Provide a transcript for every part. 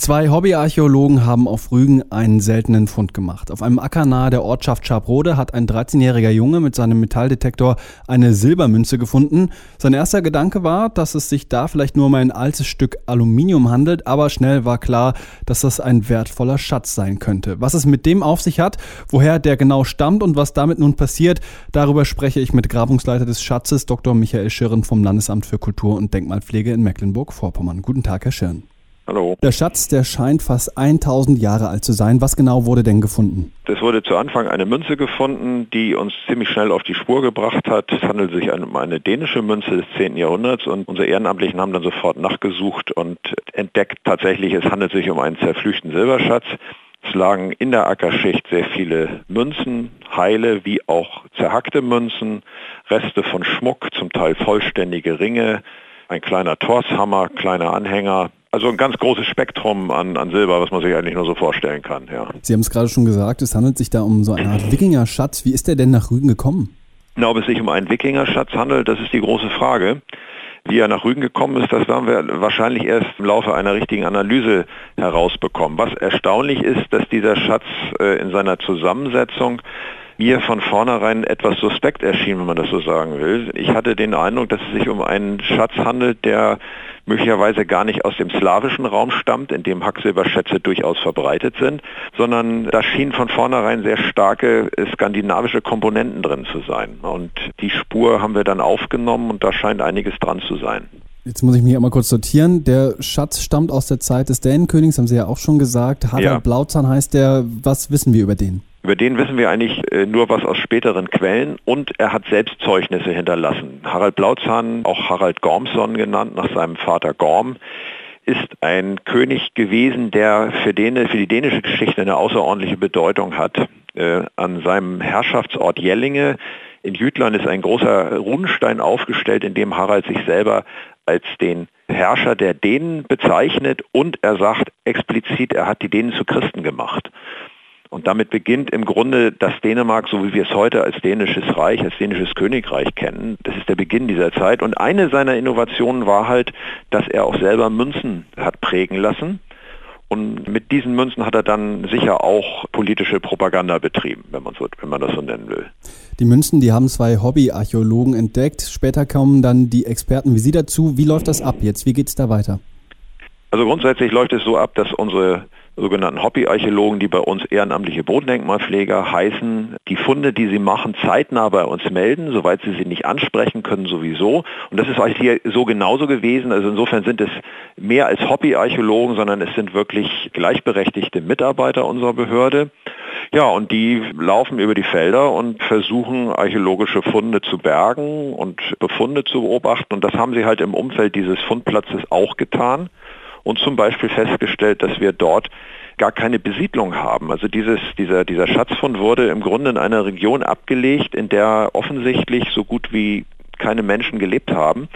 Zwei Hobbyarchäologen haben auf Rügen einen seltenen Fund gemacht. Auf einem Acker nahe der Ortschaft Scharbrode hat ein 13-jähriger Junge mit seinem Metalldetektor eine Silbermünze gefunden. Sein erster Gedanke war, dass es sich da vielleicht nur um ein altes Stück Aluminium handelt, aber schnell war klar, dass das ein wertvoller Schatz sein könnte. Was es mit dem auf sich hat, woher der genau stammt und was damit nun passiert, darüber spreche ich mit Grabungsleiter des Schatzes Dr. Michael Schirren vom Landesamt für Kultur und Denkmalpflege in Mecklenburg-Vorpommern. Guten Tag, Herr Schirren. Hallo. Der Schatz, der scheint fast 1000 Jahre alt zu sein. Was genau wurde denn gefunden? Es wurde zu Anfang eine Münze gefunden, die uns ziemlich schnell auf die Spur gebracht hat. Es handelt sich um eine dänische Münze des 10. Jahrhunderts und unsere Ehrenamtlichen haben dann sofort nachgesucht und entdeckt tatsächlich, es handelt sich um einen zerflüchten Silberschatz. Es lagen in der Ackerschicht sehr viele Münzen, heile wie auch zerhackte Münzen, Reste von Schmuck, zum Teil vollständige Ringe, ein kleiner Torshammer, kleiner Anhänger, also ein ganz großes Spektrum an, an Silber, was man sich eigentlich nur so vorstellen kann. Ja. Sie haben es gerade schon gesagt, es handelt sich da um so eine Art Wikingerschatz. Wie ist der denn nach Rügen gekommen? Na, ob es sich um einen Wikingerschatz handelt, das ist die große Frage. Wie er nach Rügen gekommen ist, das werden wir wahrscheinlich erst im Laufe einer richtigen Analyse herausbekommen. Was erstaunlich ist, dass dieser Schatz äh, in seiner Zusammensetzung mir von vornherein etwas suspekt erschien, wenn man das so sagen will. Ich hatte den Eindruck, dass es sich um einen Schatz handelt, der möglicherweise gar nicht aus dem slawischen Raum stammt, in dem Hacksilberschätze durchaus verbreitet sind, sondern da schienen von vornherein sehr starke skandinavische Komponenten drin zu sein. Und die Spur haben wir dann aufgenommen und da scheint einiges dran zu sein. Jetzt muss ich mich einmal kurz sortieren. Der Schatz stammt aus der Zeit des Dänenkönigs, haben Sie ja auch schon gesagt. Harald ja. Blauzahn heißt der. Was wissen wir über den? Über den wissen wir eigentlich äh, nur was aus späteren Quellen und er hat selbst Zeugnisse hinterlassen. Harald Blauzahn, auch Harald Gormson genannt, nach seinem Vater Gorm, ist ein König gewesen, der für, den, für die dänische Geschichte eine außerordentliche Bedeutung hat. Äh, an seinem Herrschaftsort Jellinge in Jütland ist ein großer Runenstein aufgestellt, in dem Harald sich selber als den Herrscher der Dänen bezeichnet und er sagt explizit, er hat die Dänen zu Christen gemacht. Und damit beginnt im Grunde das Dänemark, so wie wir es heute als dänisches Reich, als dänisches Königreich kennen. Das ist der Beginn dieser Zeit. Und eine seiner Innovationen war halt, dass er auch selber Münzen hat prägen lassen. Und mit diesen Münzen hat er dann sicher auch politische Propaganda betrieben, wenn man, so, wenn man das so nennen will. Die Münzen, die haben zwei Hobbyarchäologen entdeckt. Später kommen dann die Experten wie Sie dazu. Wie läuft das ab jetzt? Wie geht es da weiter? Also grundsätzlich läuft es so ab, dass unsere sogenannten Hobbyarchäologen, die bei uns ehrenamtliche Bodendenkmalpfleger heißen, die Funde, die sie machen, zeitnah bei uns melden, soweit sie sie nicht ansprechen können sowieso. Und das ist eigentlich hier so genauso gewesen. Also insofern sind es mehr als Hobbyarchäologen, sondern es sind wirklich gleichberechtigte Mitarbeiter unserer Behörde. Ja, und die laufen über die Felder und versuchen archäologische Funde zu bergen und Befunde zu beobachten. Und das haben sie halt im Umfeld dieses Fundplatzes auch getan und zum Beispiel festgestellt, dass wir dort gar keine Besiedlung haben. Also dieses, dieser, dieser Schatzfund wurde im Grunde in einer Region abgelegt, in der offensichtlich so gut wie keine Menschen gelebt haben.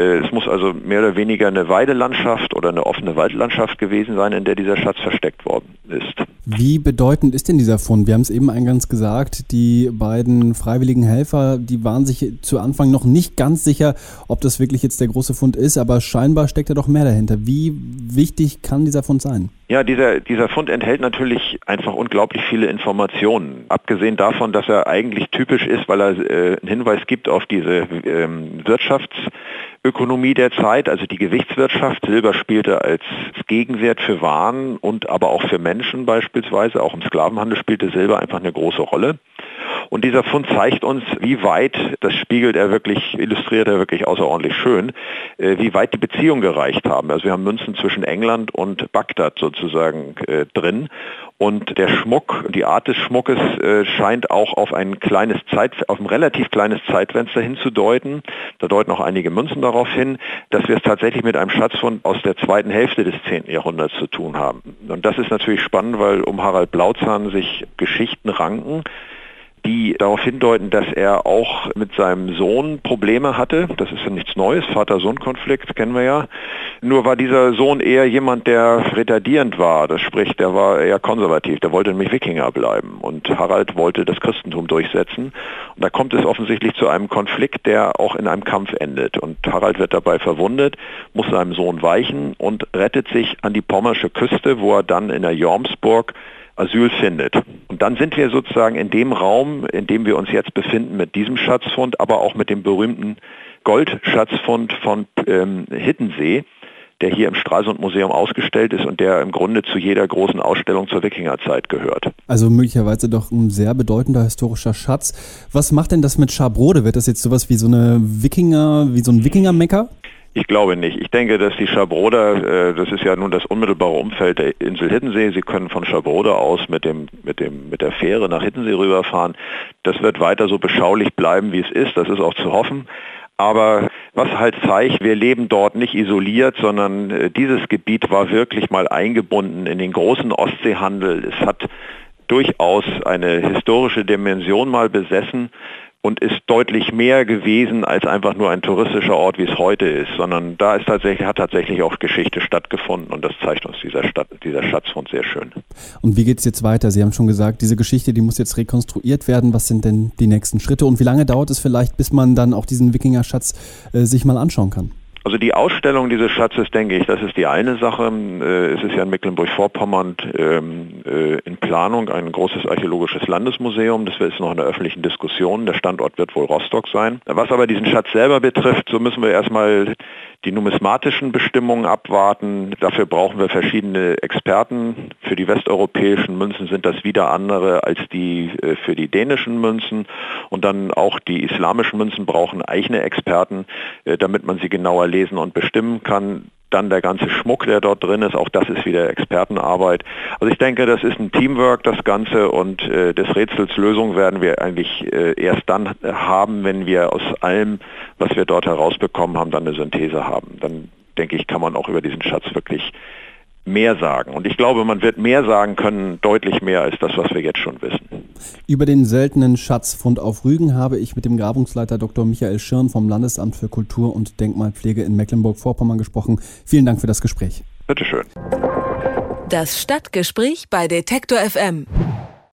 Äh, es muss also mehr oder weniger eine Weidelandschaft oder eine offene Waldlandschaft gewesen sein, in der dieser Schatz versteckt worden ist. Wie bedeutend ist denn dieser Fund? Wir haben es eben eingangs gesagt, die beiden freiwilligen Helfer, die waren sich zu Anfang noch nicht ganz sicher, ob das wirklich jetzt der große Fund ist, aber scheinbar steckt da doch mehr dahinter. Wie wichtig kann dieser Fund sein? Ja, dieser, dieser Fund enthält natürlich einfach unglaublich viele Informationen. Abgesehen davon, dass er eigentlich typisch ist, weil er äh, einen Hinweis gibt auf diese ähm, Wirtschaftsökonomie der Zeit, also die Gewichtswirtschaft. Silber spielte als Gegenwert für Waren und aber auch für Menschen beispielsweise, auch im Sklavenhandel spielte Silber einfach eine große Rolle. Und dieser Fund zeigt uns, wie weit, das spiegelt er wirklich, illustriert er wirklich außerordentlich schön, äh, wie weit die Beziehungen gereicht haben. Also wir haben Münzen zwischen England und Bagdad sozusagen äh, drin. Und der Schmuck, die Art des Schmuckes äh, scheint auch auf ein kleines Zeit, auf ein relativ kleines Zeitfenster hinzudeuten. Da deuten auch einige Münzen darauf hin, dass wir es tatsächlich mit einem Schatzfund aus der zweiten Hälfte des 10. Jahrhunderts zu tun haben. Und das ist natürlich spannend, weil um Harald Blauzahn sich Geschichten ranken, die darauf hindeuten, dass er auch mit seinem Sohn Probleme hatte. Das ist ja nichts Neues, Vater-Sohn-Konflikt kennen wir ja. Nur war dieser Sohn eher jemand, der retardierend war. Das spricht, der war eher konservativ. Der wollte nämlich Wikinger bleiben. Und Harald wollte das Christentum durchsetzen. Und da kommt es offensichtlich zu einem Konflikt, der auch in einem Kampf endet. Und Harald wird dabei verwundet, muss seinem Sohn weichen und rettet sich an die pommersche Küste, wo er dann in der Jormsburg Asyl findet. Und dann sind wir sozusagen in dem Raum, in dem wir uns jetzt befinden, mit diesem Schatzfund, aber auch mit dem berühmten Goldschatzfund von ähm, Hittensee, der hier im Stralsund-Museum ausgestellt ist und der im Grunde zu jeder großen Ausstellung zur Wikingerzeit gehört. Also möglicherweise doch ein sehr bedeutender historischer Schatz. Was macht denn das mit Schabrode? Wird das jetzt sowas wie so eine Wikinger, wie so ein Wikinger-Mecker? Ich glaube nicht. Ich denke, dass die Schabroder, äh, das ist ja nun das unmittelbare Umfeld der Insel Hiddensee, Sie können von Schabroder aus mit, dem, mit, dem, mit der Fähre nach Hiddensee rüberfahren. Das wird weiter so beschaulich bleiben, wie es ist. Das ist auch zu hoffen. Aber was halt zeigt, wir leben dort nicht isoliert, sondern äh, dieses Gebiet war wirklich mal eingebunden in den großen Ostseehandel. Es hat durchaus eine historische Dimension mal besessen und ist deutlich mehr gewesen als einfach nur ein touristischer Ort, wie es heute ist, sondern da ist tatsächlich, hat tatsächlich auch Geschichte stattgefunden und das zeigt uns dieser, Stadt, dieser Schatzfund sehr schön. Und wie geht es jetzt weiter? Sie haben schon gesagt, diese Geschichte, die muss jetzt rekonstruiert werden. Was sind denn die nächsten Schritte und wie lange dauert es vielleicht, bis man dann auch diesen Wikinger-Schatz äh, sich mal anschauen kann? Also die Ausstellung dieses Schatzes, denke ich, das ist die eine Sache. Äh, es ist ja in Mecklenburg-Vorpommern ähm, äh, in Planung ein großes archäologisches Landesmuseum. Das ist noch in der öffentlichen Diskussion. Der Standort wird wohl Rostock sein. Was aber diesen Schatz selber betrifft, so müssen wir erstmal die numismatischen Bestimmungen abwarten. Dafür brauchen wir verschiedene Experten. Für die westeuropäischen Münzen sind das wieder andere als die äh, für die dänischen Münzen. Und dann auch die islamischen Münzen brauchen eigene Experten, damit man sie genauer lesen und bestimmen kann. Dann der ganze Schmuck, der dort drin ist, auch das ist wieder Expertenarbeit. Also ich denke, das ist ein Teamwork, das Ganze, und äh, des Rätsels Lösung werden wir eigentlich äh, erst dann haben, wenn wir aus allem, was wir dort herausbekommen haben, dann eine Synthese haben. Dann denke ich, kann man auch über diesen Schatz wirklich mehr sagen. Und ich glaube, man wird mehr sagen können, deutlich mehr als das, was wir jetzt schon wissen. Über den seltenen Schatzfund auf Rügen habe ich mit dem Grabungsleiter Dr. Michael Schirn vom Landesamt für Kultur und Denkmalpflege in Mecklenburg-Vorpommern gesprochen. Vielen Dank für das Gespräch. Bitteschön. Das Stadtgespräch bei Detektor FM.